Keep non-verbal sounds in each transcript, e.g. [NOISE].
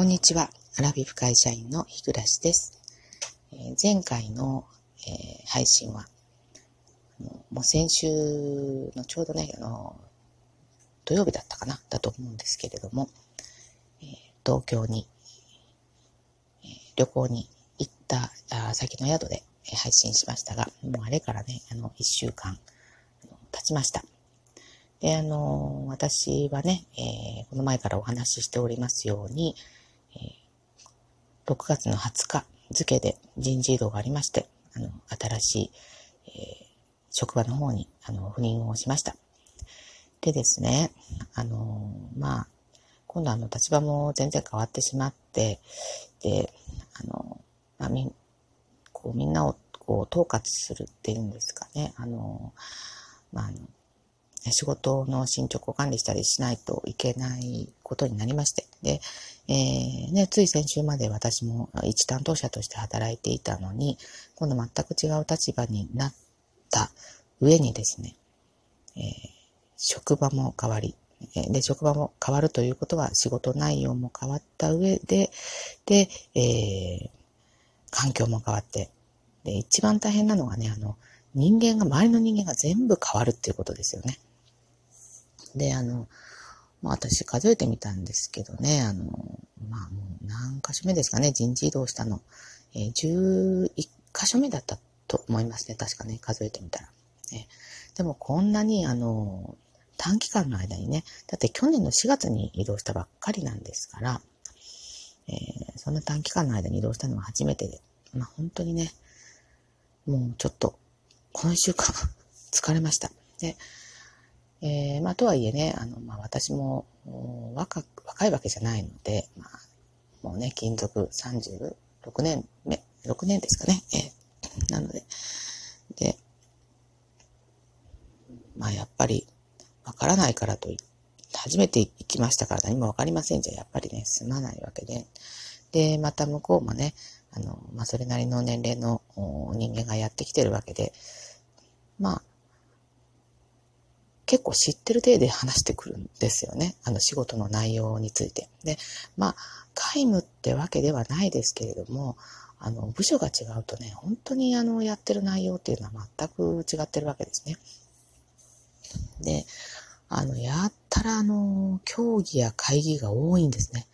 こんにちは。アラフィフ会社員の日暮です。前回の、え、配信は、もう先週のちょうどね、あの、土曜日だったかな、だと思うんですけれども、東京に、え旅行に行ったあ先の宿で配信しましたが、もうあれからね、あの、一週間経ちました。で、あの、私はね、えこの前からお話ししておりますように、6月の20日付で人事異動がありまして、あの、新しい、えー、職場の方に、あの、赴任をしました。でですね、あの、まあ、今度あの、立場も全然変わってしまって、で、あの、まあ、み、こう、みんなを、こう、統括するっていうんですかね、あの、まあ、仕事の進捗を管理したりしないといけないことになりまして。で、えー、ね、つい先週まで私も一担当者として働いていたのに、今度全く違う立場になった上にですね、えー、職場も変わり、で、職場も変わるということは仕事内容も変わった上で、で、えー、環境も変わって、で、一番大変なのはね、あの、人間が、周りの人間が全部変わるっていうことですよね。で、あの、まあ私数えてみたんですけどね、あの、まあもう何箇所目ですかね、人事異動したの。えー、11箇所目だったと思いますね、確かね、数えてみたら。ね、でもこんなに、あの、短期間の間にね、だって去年の4月に移動したばっかりなんですから、えー、そんな短期間の間に移動したのは初めてで、まあ本当にね、もうちょっと、この1週間 [LAUGHS] 疲れました。で、えー、まあ、とはいえね、あの、まあ、私も、若、若いわけじゃないので、まあ、もうね、勤続36年目、6年ですかね。えー、なので、で、まあ、やっぱり、わからないからと初めて行きましたから何もわかりませんじゃ、やっぱりね、済まないわけで。で、また向こうもね、あの、まあ、それなりの年齢の人間がやってきてるわけで、まあ、結構知ってる体で話してくるんですよね。あの仕事の内容について。で、まあ、皆無ってわけではないですけれども、あの、部署が違うとね、本当にあの、やってる内容っていうのは全く違ってるわけですね。で、あの、やったらあの、競技や会議が多いんですね。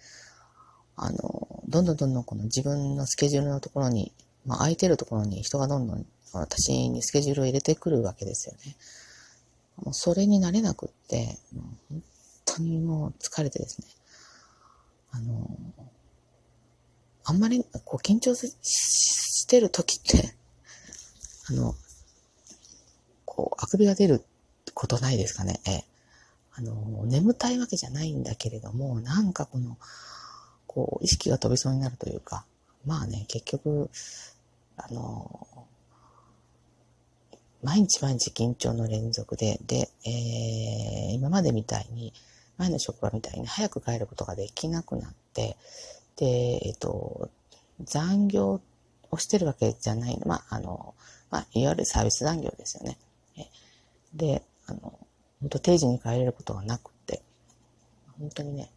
あの、どんどんどんどんこの自分のスケジュールのところに、まあ、空いてるところに人がどんどん私にスケジュールを入れてくるわけですよね。もうそれになれなくって、もう本当にもう疲れてですね。あの、あんまりこう緊張してる時って、[LAUGHS] あの、こう、あくびが出ることないですかね。ええあの、眠たいわけじゃないんだけれども、なんかこの、こう、意識が飛びそうになるというか、まあね、結局、あの、毎日毎日緊張の連続で、で、えー、今までみたいに、前の職場みたいに早く帰ることができなくなって、で、えっ、ー、と、残業をしてるわけじゃない、まあ、あの、まあ、いわゆるサービス残業ですよね。で、あの、本当定時に帰れることがなくて、本当にね、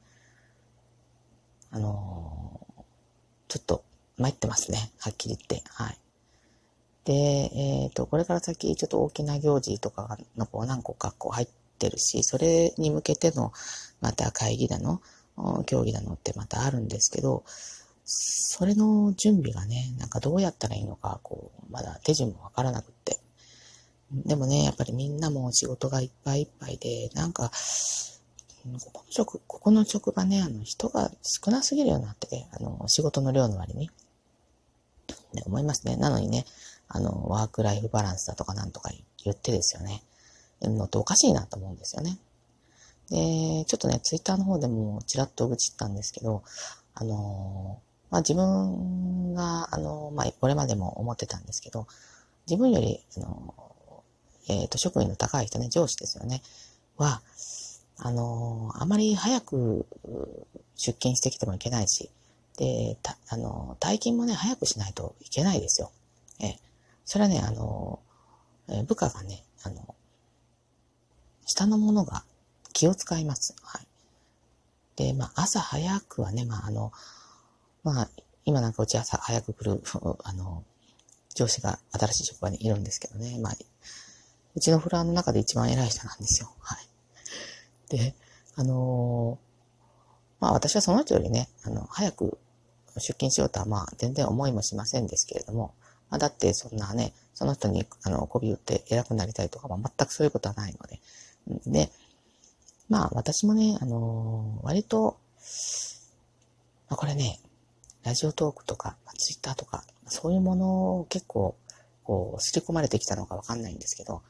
あのちょっと参ってますね。はっきり言って。はい。で、えっ、ー、と、これから先、ちょっと大きな行事とかのこう何個かこう入ってるし、それに向けての、また会議だの、競技だのってまたあるんですけど、それの準備がね、なんかどうやったらいいのか、こう、まだ手順もわからなくって。でもね、やっぱりみんなも仕事がいっぱいいっぱいで、なんか、ここの職、ここの職場ね、あの、人が少なすぎるようになって、あの、仕事の量の割に。思いますね。なのにね、あの、ワークライフバランスだとかなんとか言ってですよね。のっておかしいなと思うんですよね。で、ちょっとね、ツイッターの方でもちらっと愚痴ったんですけど、あの、まあ、自分が、あの、まあ、これまでも思ってたんですけど、自分より、あの、えっ、ー、と、職員の高い人ね、上司ですよね、は、あの、あまり早く出勤してきてもいけないし、で、あの、退勤もね、早くしないといけないですよ。ええ。それはね、あの、部下がね、あの、下の者が気を使います。はい。で、まあ、朝早くはね、まあ、あの、まあ、今なんかうち朝早く来る、[LAUGHS] あの、上司が新しい職場にいるんですけどね、まあ、うちのフロアの中で一番偉い人なんですよ。はい。で、あのまあ私はその人よりね、あの、早く出勤しようとはまあ全然思いもしませんですけれども、まあだってそんなね、その人にあの、媚び打って偉くなりたいとか、まあ、全くそういうことはないので。で、まあ私もね、あの割と、まあこれね、ラジオトークとか、ツイッターとか、そういうものを結構、こう、刷り込まれてきたのかわかんないんですけど、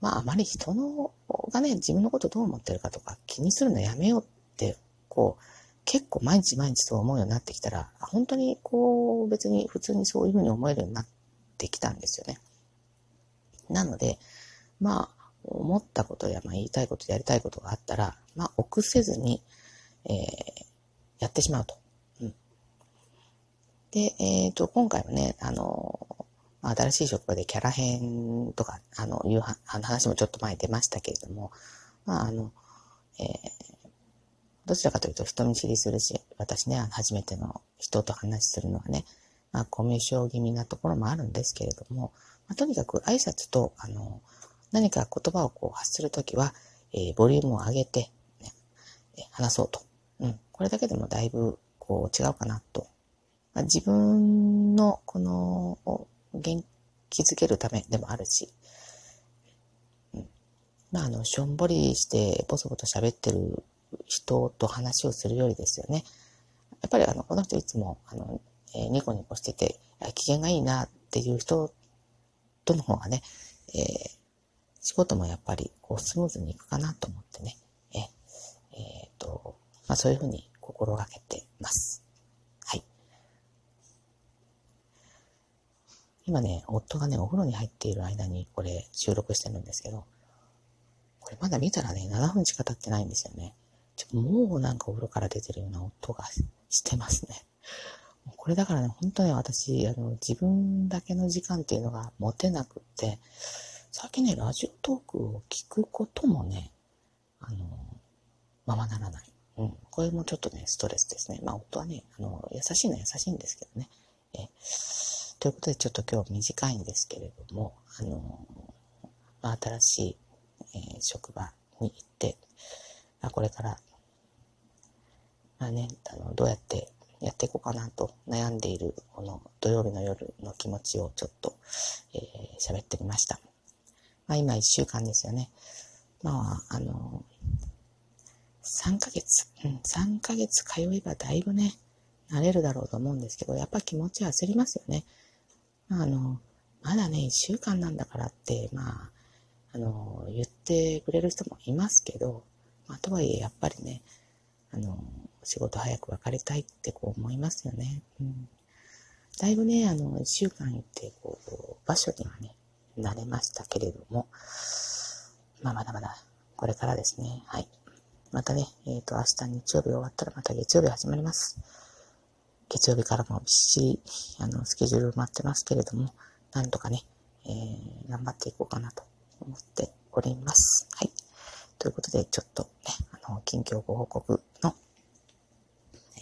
まああまり人のがね、自分のことどう思ってるかとか気にするのやめようって、こう、結構毎日毎日そう思うようになってきたら、本当にこう、別に普通にそういうふうに思えるようになってきたんですよね。なので、まあ、思ったことや、まあ、言いたいこと、やりたいことがあったら、まあ、臆せずに、えー、やってしまうと。うん。で、えっ、ー、と、今回はね、あの、新しい職場でキャラ編とか、あの、いうあの話もちょっと前出ましたけれども、まあ、あの、えー、どちらかというと人見知りするし、私ね、初めての人と話するのはね、まあ、コミュ障気味なところもあるんですけれども、まあ、とにかく挨拶と、あの、何か言葉をこう発するときは、えー、ボリュームを上げて、ね、話そうと。うん。これだけでもだいぶ、こう、違うかなと。まあ、自分の、この、元気づけるためでもあるし、うん。まあ、あの、しょんぼりして、ぼそぼそ喋ってる人と話をするよりですよね。やっぱり、あの、この人いつも、あの、えー、ニコニコしてて、機嫌がいいなっていう人との方がね、えー、仕事もやっぱりこうスムーズにいくかなと思ってね、え、え、ー、と、まあそういうふうに心がけてます。はい。今ね、夫がね、お風呂に入っている間にこれ収録してるんですけど、これまだ見たらね、7分しか経ってないんですよね。もうなんかお風呂から出てるような音がしてますね。これだからね、本当ね、私、あの、自分だけの時間っていうのが持てなくって、最近ね、ラジオトークを聞くこともね、あの、ままならない。うん。これもちょっとね、ストレスですね。まあ、夫はね、あの、優しいのは優しいんですけどね。えということで、ちょっと今日短いんですけれども、あの、まあ、新しい、えー、職場に行って、あ、これから、まあね、あの、どうやってやっていこうかなと悩んでいる、この土曜日の夜の気持ちをちょっと、えー、喋ってみました。まあ今1週間ですよね。まあ、あの、3ヶ月、うん、3ヶ月通えばだいぶね、慣れるだろうと思うんですけど、やっぱ気持ち焦りますよね。まあ、あの、まだね、1週間なんだからって、まあ、あの、言ってくれる人もいますけど、まあ、とはいえ、やっぱりね、あの、仕事早く別れたいってこう思いますよね。うん。だいぶね、あの、1週間行って、こう、場所にはね、慣れましたけれども、まあ、まだまだ、これからですね。はい。またね、えっ、ー、と、明日日曜日終わったらまた月曜日始まります。月曜日からもびっしり、あの、スケジュール埋まってますけれども、なんとかね、えー、頑張っていこうかなと思っております。はい。ということで、ちょっとね、あの、近況ご報告の、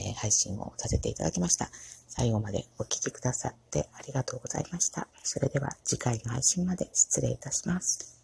えー、配信をさせていただきました。最後までお聴きくださってありがとうございました。それでは次回の配信まで失礼いたします。